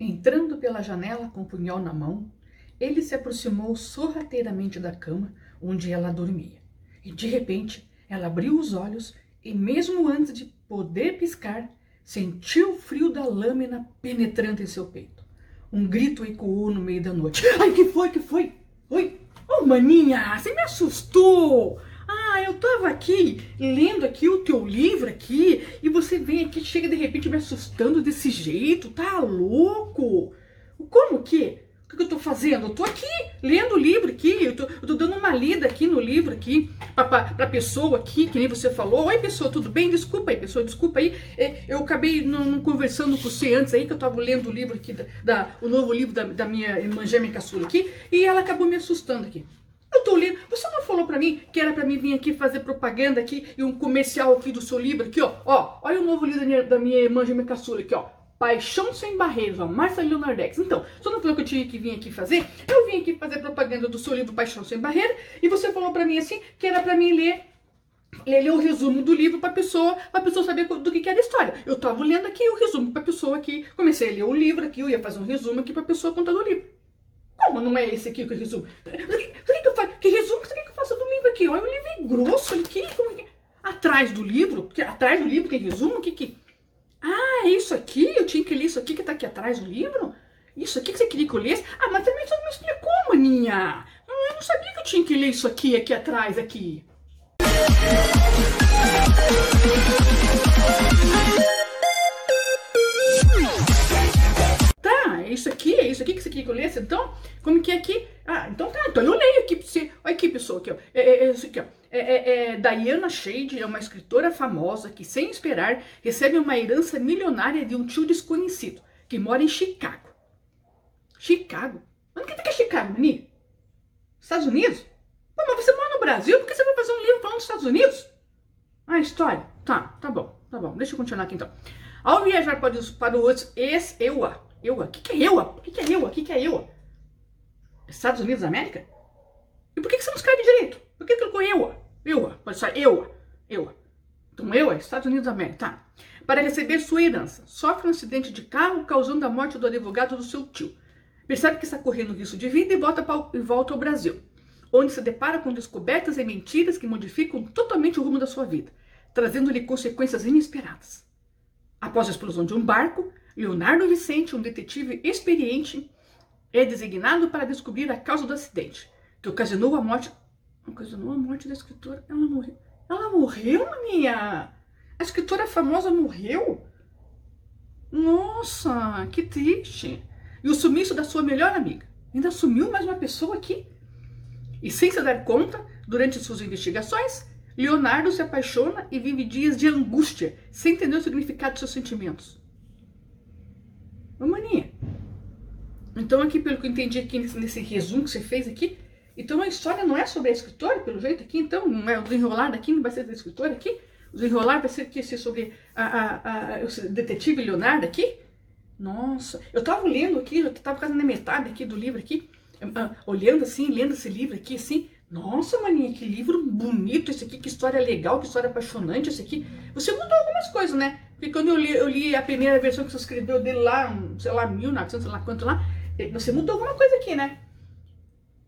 Entrando pela janela com o punhal na mão, ele se aproximou sorrateiramente da cama onde ela dormia. E de repente, ela abriu os olhos e, mesmo antes de poder piscar, sentiu o frio da lâmina penetrando em seu peito. Um grito ecoou no meio da noite. Ai, que foi, que foi? Oi? Ô, oh, maninha, você me assustou! Ah, eu tava aqui lendo aqui o teu livro aqui e você vem aqui, chega de repente me assustando desse jeito, tá louco? Como que? O que eu tô fazendo? Eu tô aqui lendo o livro aqui, eu tô, eu tô dando uma lida aqui no livro aqui pra, pra, pra, pessoa aqui, que nem você falou. Oi, pessoa, tudo bem? Desculpa aí, pessoa, desculpa aí. É, eu acabei não, não, conversando com você antes aí, que eu tava lendo o livro aqui, da, da o novo livro da, da minha irmã Gêmea Caçula aqui, e ela acabou me assustando aqui. Eu tô lendo. Você não falou para mim que era para mim vir aqui fazer propaganda aqui e um comercial aqui do seu livro aqui, ó. Ó, olha o novo livro da minha, da minha irmã Gêmea Caçula aqui, ó. Paixão Sem Barreiras, ó, Marcia Leonardex. Então, você não falou que eu tinha que vir aqui fazer? Eu vim aqui fazer propaganda do seu livro Paixão Sem Barreiras e você falou para mim assim que era para mim ler ler, ler o resumo do livro para pessoa, para pessoa saber do que, que era a história. Eu tava lendo aqui o resumo para pessoa aqui, comecei a ler o livro aqui, eu ia fazer um resumo aqui para pessoa contar do livro. Como não é esse aqui que eu resumo? O que, que eu faço? Que resumo que eu faço do livro aqui? Olha o livro é grosso aqui. Como que... Atrás do livro, porque atrás do livro tem resumo, o que que... Ah, é isso aqui? Eu tinha que ler isso aqui que tá aqui atrás do livro? Isso aqui que você queria que eu lesse? Ah, mas também você não me explicou, maninha. Eu não sabia que eu tinha que ler isso aqui, aqui atrás, aqui. isso aqui, é isso aqui que você queria que eu lesse, então? Como que é aqui? Ah, então tá, então eu leio aqui pra você. Olha aqui, pessoal, aqui, ó. É, é, é isso aqui, ó. É, é, é, Diana Shade é uma escritora famosa que, sem esperar, recebe uma herança milionária de um tio desconhecido, que mora em Chicago. Chicago? Mas o que é Chicago, Mani? Estados Unidos? Pô, mas você mora no Brasil, por que você vai fazer um livro falando dos Estados Unidos? Ah, história? Tá, tá bom, tá bom. Deixa eu continuar aqui então. Ao viajar para os, para os ex-EUA, EUA? O que, que é EUA? O que, que é EUA? O que, que é EUA? Estados Unidos da América? E por que, que você não escreve direito? Por que colocou EUA? EUA, pode ser EUA. EUA. Então EUA, Estados Unidos da América, tá. Para receber sua herança, sofre um acidente de carro causando a morte do advogado do seu tio. Percebe que está correndo risco de vida e volta, para, e volta ao Brasil, onde se depara com descobertas e mentiras que modificam totalmente o rumo da sua vida, trazendo-lhe consequências inesperadas. Após a explosão de um barco, Leonardo Vicente, um detetive experiente, é designado para descobrir a causa do acidente, que ocasionou a morte. Ocasionou a morte da escritora. Ela morreu. Ela morreu, maninha? A escritora famosa morreu? Nossa, que triste. E o sumiço da sua melhor amiga. Ainda sumiu mais uma pessoa aqui. E sem se dar conta, durante suas investigações, Leonardo se apaixona e vive dias de angústia, sem entender o significado de seus sentimentos. Ô, maninha. Então, aqui, pelo que eu entendi aqui nesse resumo que você fez aqui, então a história não é sobre a escritora, pelo jeito aqui, então, não é o desenrolar daqui, não vai ser da escritora aqui? O desenrolar vai ser, que, ser sobre a, a, a, o detetive Leonardo aqui? Nossa, eu tava lendo aqui, eu tava quase na metade aqui do livro aqui, uh, olhando assim, lendo esse livro aqui assim, nossa, maninha, que livro bonito esse aqui, que história legal, que história apaixonante esse aqui. Você mudou algumas coisas, né? Porque quando eu li, eu li a primeira versão que você escreveu dele lá, sei lá, 1900, sei lá quanto lá, eh, você mudou alguma coisa aqui, né?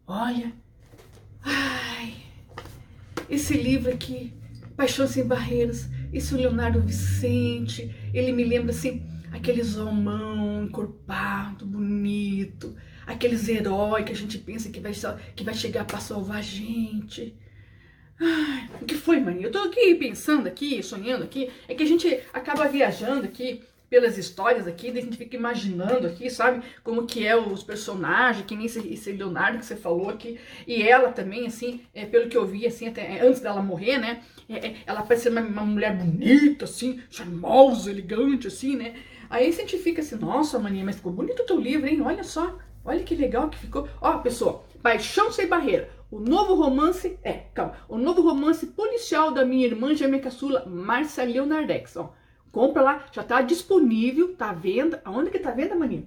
Olha, ai, esse livro aqui, Paixão Sem Barreiras, esse Leonardo Vicente, ele me lembra assim, aqueles homão encorpado, bonito, aqueles heróis que a gente pensa que vai, que vai chegar para salvar a gente. Ai, o que foi, mãe? Eu tô aqui pensando aqui, sonhando aqui, é que a gente acaba viajando aqui pelas histórias aqui, daí a gente fica imaginando aqui, sabe, como que é os personagens, que nem esse, esse Leonardo que você falou aqui, e ela também, assim, é, pelo que eu vi, assim, até antes dela morrer, né, é, é, ela parece uma, uma, mulher bonita, assim, charmosa, elegante, assim, né, aí a gente fica assim, nossa, maninha, mas ficou bonito o teu livro, hein, olha só, olha que legal que ficou, ó, pessoal, Paixão Sem Barreira, o novo romance, é, calma, o novo romance policial da minha irmã gêmea caçula, Marcia Leonardex, ó. Compra lá, já tá disponível, tá à venda. Aonde que tá à venda, maninha?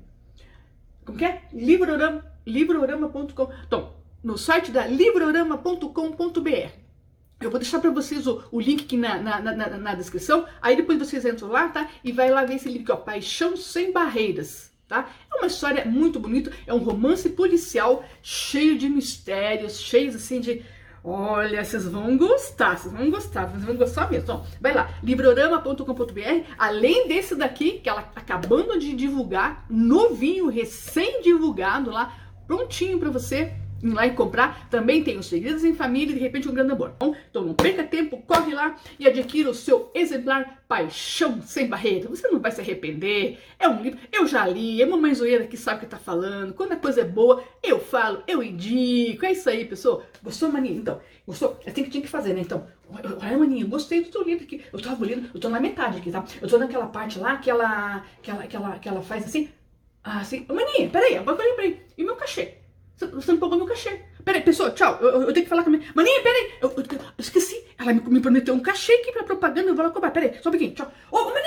Como que é? Livrorama, livrorama.com. Então, no site da livrorama.com.br. Eu vou deixar para vocês o, o, link aqui na, na, na, na, descrição. Aí depois vocês entram lá, tá? E vai lá ver esse livro aqui, ó. Paixão Sem Barreiras. tá? É uma história muito bonita, é um romance policial cheio de mistérios, cheio assim de Olha, vocês vão gostar, vocês vão gostar, vocês vão gostar mesmo. Então, vai lá, librorama.com.br. Além desse daqui, que ela tá acabando de divulgar, novinho, recém-divulgado lá, prontinho para você ir lá e comprar. Também tem os Segredos em Família e de repente um grande amor. Então não perca tempo, corre lá e adquira o seu exemplar Paixão Sem Barreira. Você não vai se arrepender. É um livro, eu já li, é uma mãezoeira que sabe o que tá falando. Quando a coisa é boa, eu falo, eu indico. É isso aí, pessoal. Gostou, maninha? Então, gostou? É assim que tinha que fazer, né? Então, olha, maninha, gostei do teu livro aqui. Eu tava lendo, eu tô na metade aqui, tá? Eu tô naquela parte lá que ela, que ela, que ela, que ela faz assim. Ah, assim. Maninha, peraí, agora eu lembrei. E meu cachê? Você não pagou meu cachê. Peraí, pessoal, tchau. Eu, eu, tenho que falar com a minha. Maninha, peraí. Eu, eu, eu esqueci. Ela me, me, prometeu um cachê aqui pra propaganda. Eu vou lá cobrar. Peraí, só um pouquinho. Tchau. Ô, Maninha,